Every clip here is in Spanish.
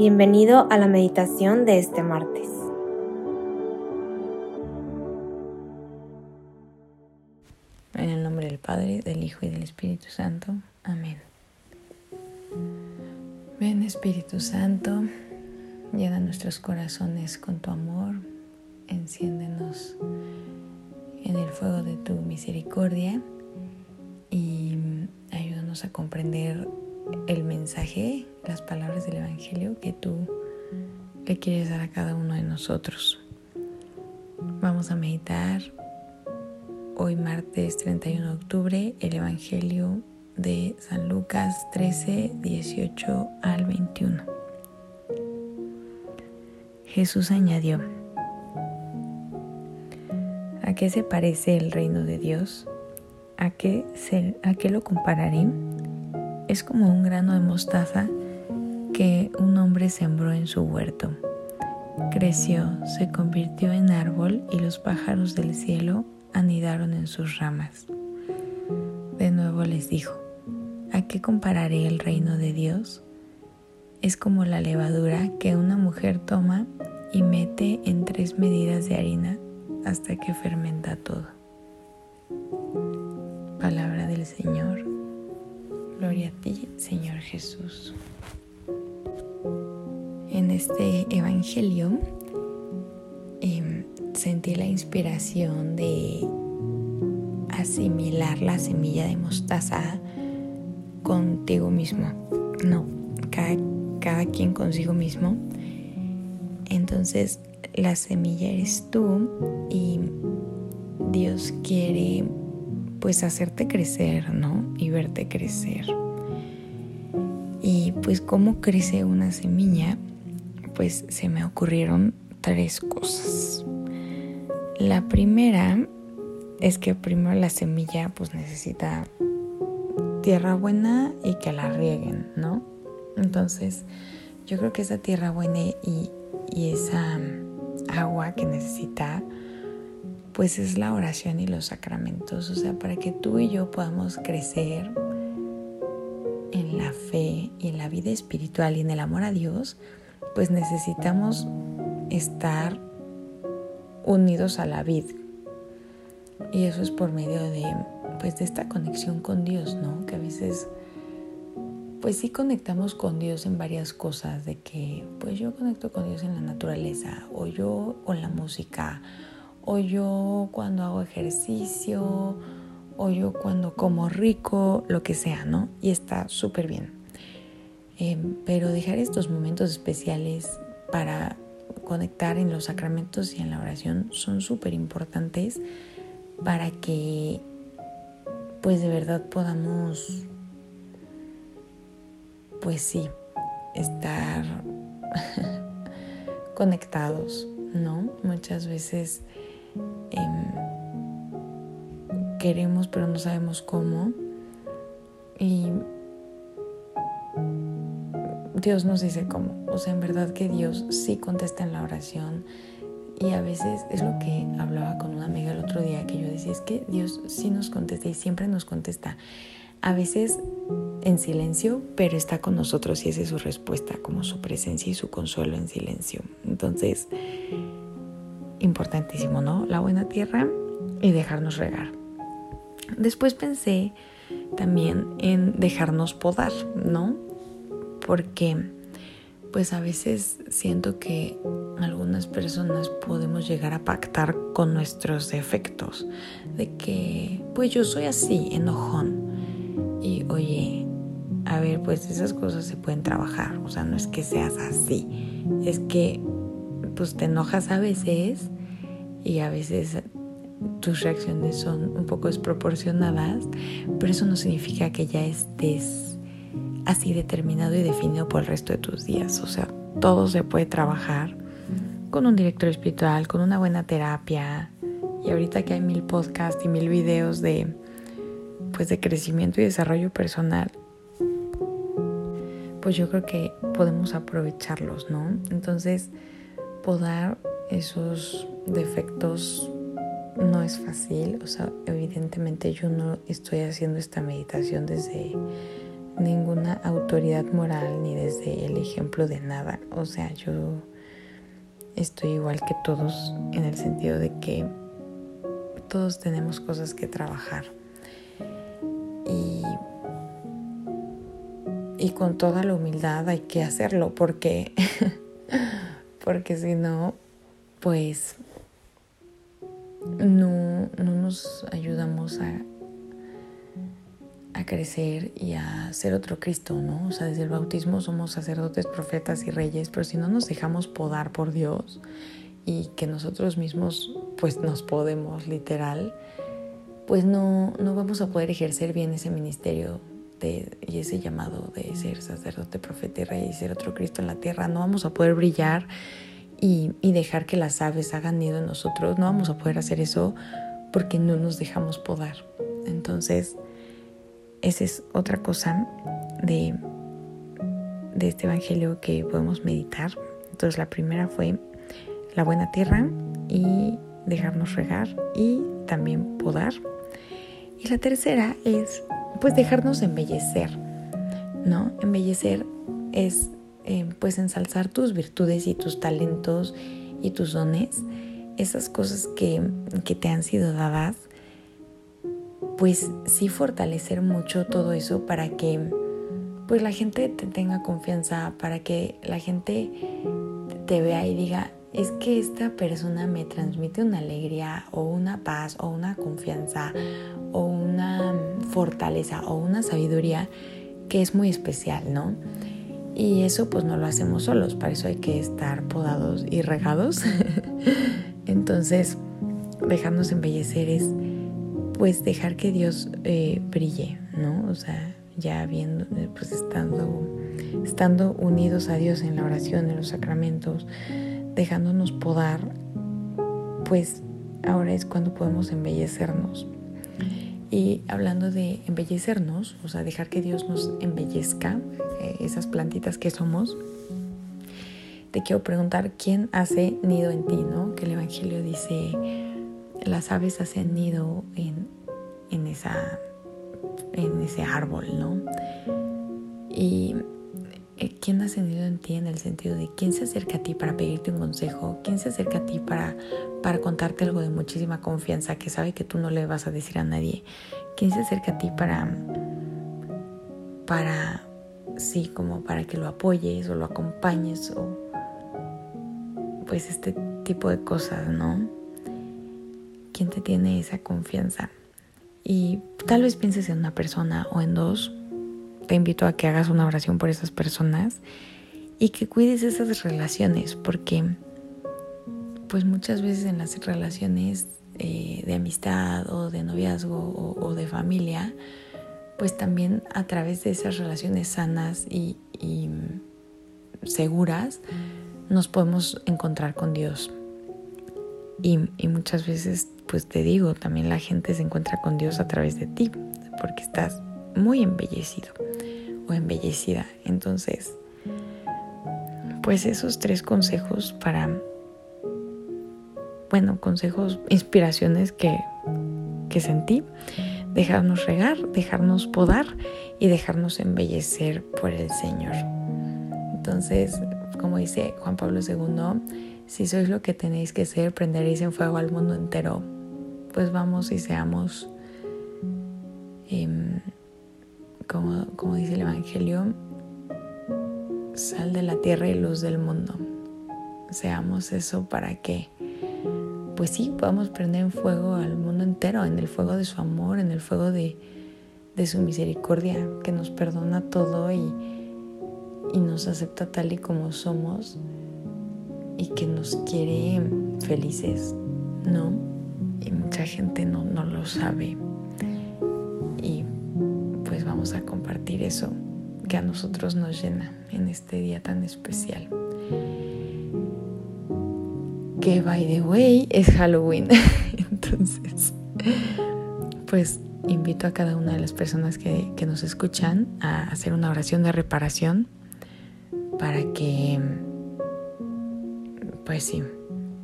Bienvenido a la meditación de este martes. En el nombre del Padre, del Hijo y del Espíritu Santo. Amén. Ven Espíritu Santo, llena nuestros corazones con tu amor, enciéndenos en el fuego de tu misericordia y ayúdanos a comprender el mensaje, las palabras del Evangelio que tú le quieres dar a cada uno de nosotros. Vamos a meditar hoy martes 31 de octubre el Evangelio de San Lucas 13, 18 al 21. Jesús añadió, ¿a qué se parece el reino de Dios? ¿A qué, se, a qué lo compararé? Es como un grano de mostaza que un hombre sembró en su huerto. Creció, se convirtió en árbol y los pájaros del cielo anidaron en sus ramas. De nuevo les dijo, ¿a qué compararé el reino de Dios? Es como la levadura que una mujer toma y mete en tres medidas de harina hasta que fermenta todo. Palabra del Señor. Gloria a ti, Señor Jesús. En este Evangelio em, sentí la inspiración de asimilar la semilla de mostaza contigo mismo, no, cada, cada quien consigo mismo. Entonces la semilla eres tú y Dios quiere pues hacerte crecer, ¿no? Y verte crecer. Y pues cómo crece una semilla, pues se me ocurrieron tres cosas. La primera es que primero la semilla pues necesita tierra buena y que la rieguen, ¿no? Entonces yo creo que esa tierra buena y, y esa agua que necesita pues es la oración y los sacramentos, o sea, para que tú y yo podamos crecer en la fe y en la vida espiritual y en el amor a Dios, pues necesitamos estar unidos a la vida. Y eso es por medio de pues de esta conexión con Dios, ¿no? Que a veces pues sí conectamos con Dios en varias cosas, de que pues yo conecto con Dios en la naturaleza o yo con la música o yo cuando hago ejercicio, o yo cuando como rico, lo que sea, ¿no? Y está súper bien. Em, pero dejar estos momentos especiales para conectar en los sacramentos y en la oración son súper importantes para que pues de verdad podamos pues sí estar conectados, ¿no? Muchas veces Em, queremos pero no sabemos cómo. Y Dios nos dice cómo. O sea, en verdad que Dios sí contesta en la oración. Y a veces es lo que hablaba con una amiga el otro día, que yo decía, es que Dios sí nos contesta y siempre nos contesta. A veces en silencio, pero está con nosotros y esa es su respuesta, como su presencia y su consuelo en silencio. Entonces, importantísimo, ¿no? La buena tierra y dejarnos regar. Después pensé también en dejarnos podar, ¿no? Porque pues a veces siento que algunas personas podemos llegar a pactar con nuestros defectos, de que pues yo soy así, enojón. Y oye, a ver, pues esas cosas se pueden trabajar, o sea, no es que seas así, es que pues te enojas a veces y a veces tus reacciones son un poco desproporcionadas, pero eso no significa que ya estés así determinado y definido por el resto de tus días. O sea, todo se puede trabajar con un director espiritual, con una buena terapia. Y ahorita que hay mil podcasts y mil videos de pues de crecimiento y desarrollo personal, pues yo creo que podemos aprovecharlos, ¿no? Entonces, podar esos defectos no es fácil, o sea, evidentemente yo no estoy haciendo esta meditación desde, ninguna autoridad moral ni desde el ejemplo de nada. O sea, yo estoy igual que todos en el sentido de que todos tenemos cosas que trabajar. Y, y con toda la humildad hay que hacerlo porque, porque si no, pues no, no nos ayudamos a, a crecer y a ser otro Cristo, ¿no? O sea, desde el bautismo somos sacerdotes, profetas y reyes, pero si no nos dejamos podar por Dios y que nosotros mismos pues nos podemos literal, pues no, no vamos a poder ejercer bien ese ministerio y ese llamado de ser sacerdote, profeta y rey y ser otro Cristo en la tierra. No vamos a poder brillar y, y dejar que las aves hagan nido en nosotros. No vamos a poder hacer eso porque no nos dejamos podar. Entonces, esa es otra cosa de, de este Evangelio que podemos meditar. Entonces la primera fue la buena tierra y dejarnos regar y también podar. Y la tercera es pues dejarnos embellecer, ¿no? Embellecer es eh, pues ensalzar tus virtudes y tus talentos y tus dones, esas cosas que, que te han sido dadas pues sí fortalecer mucho todo eso para que pues la gente te tenga confianza, para que la gente te vea y diga, es que esta persona me transmite una alegría o una paz o una confianza o una fortaleza o una sabiduría que es muy especial, ¿no? Y eso pues no lo hacemos solos, para eso hay que estar podados y regados. Entonces, dejarnos embellecer es pues dejar que Dios eh, brille, ¿no? O sea, ya viendo, eh, pues estando, estando unidos a Dios en la oración, en los sacramentos, dejándonos podar, pues ahora es cuando podemos embellecernos. Y hablando de embellecernos, o sea, dejar que Dios nos embellezca, eh, esas plantitas que somos, te quiero preguntar, ¿quién hace nido en ti, no? Que el Evangelio dice, las aves hacen nido en, en, esa, en ese árbol, ¿no? Y quién ha nido en ti en el sentido de quién se acerca a ti para pedirte un consejo, quién se acerca a ti para, para contarte algo de muchísima confianza que sabe que tú no le vas a decir a nadie, quién se acerca a ti para, para, sí, como para que lo apoyes o lo acompañes o pues este tipo de cosas, ¿no? quién te tiene esa confianza. Y tal vez pienses en una persona o en dos. Te invito a que hagas una oración por esas personas y que cuides esas relaciones, porque pues muchas veces en las relaciones eh, de amistad o de noviazgo o, de familia, pues también a través de esas relaciones sanas y, seguras nos podemos encontrar con Dios. Y, y, muchas veces pues te digo, también la gente se encuentra con Dios a través de ti, porque estás muy embellecido embellecida. Entonces, pues esos tres consejos para, bueno, consejos, inspiraciones que, que sentí, dejarnos regar, dejarnos podar y dejarnos embellecer por el Señor. Entonces, como dice Juan Pablo II, si sois lo que tenéis que ser, prenderéis en fuego al mundo entero pues vamos y seamos, em, como, dice el Evangelio, sal de la tierra y luz del mundo. Seamos eso para que, pues sí, podamos prender en fuego al mundo entero, en el fuego de su amor, en el fuego de, su misericordia, que nos perdona todo y, nos acepta tal y como somos y que nos quiere felices, ¿no? y mucha gente no lo sabe. A compartir eso que a nosotros nos llena en este día tan especial. Que by the way es Halloween. Entonces, pues invito a cada una de las personas que, nos escuchan a hacer una oración de reparación para que, pues sí,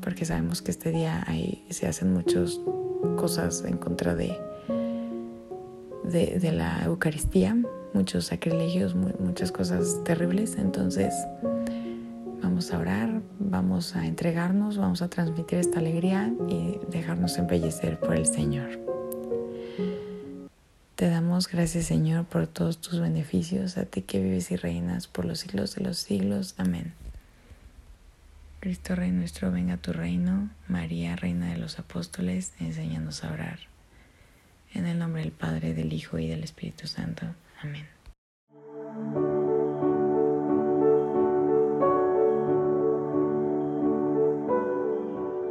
porque sabemos que este día se hacen muchas cosas en contra de, de, la Eucaristía, muchos sacrilegios, muchas cosas terribles. Entonces vamos a orar, vamos a entregarnos, vamos a transmitir esta alegría y dejarnos embellecer por el Señor. Te damos gracias Señor por todos tus beneficios, a ti que vives y reinas por los siglos de los siglos. Amén. Cristo Rey nuestro, venga a tu reino. María, Reina de los Apóstoles, enséñanos a orar. En el nombre del Padre, del Hijo y del Espíritu Santo. Amén.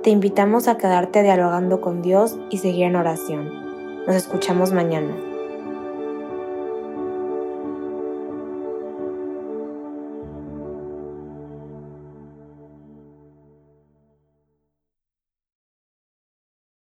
Te invitamos a quedarte dialogando con Dios y seguir en oración. Nos escuchamos mañana.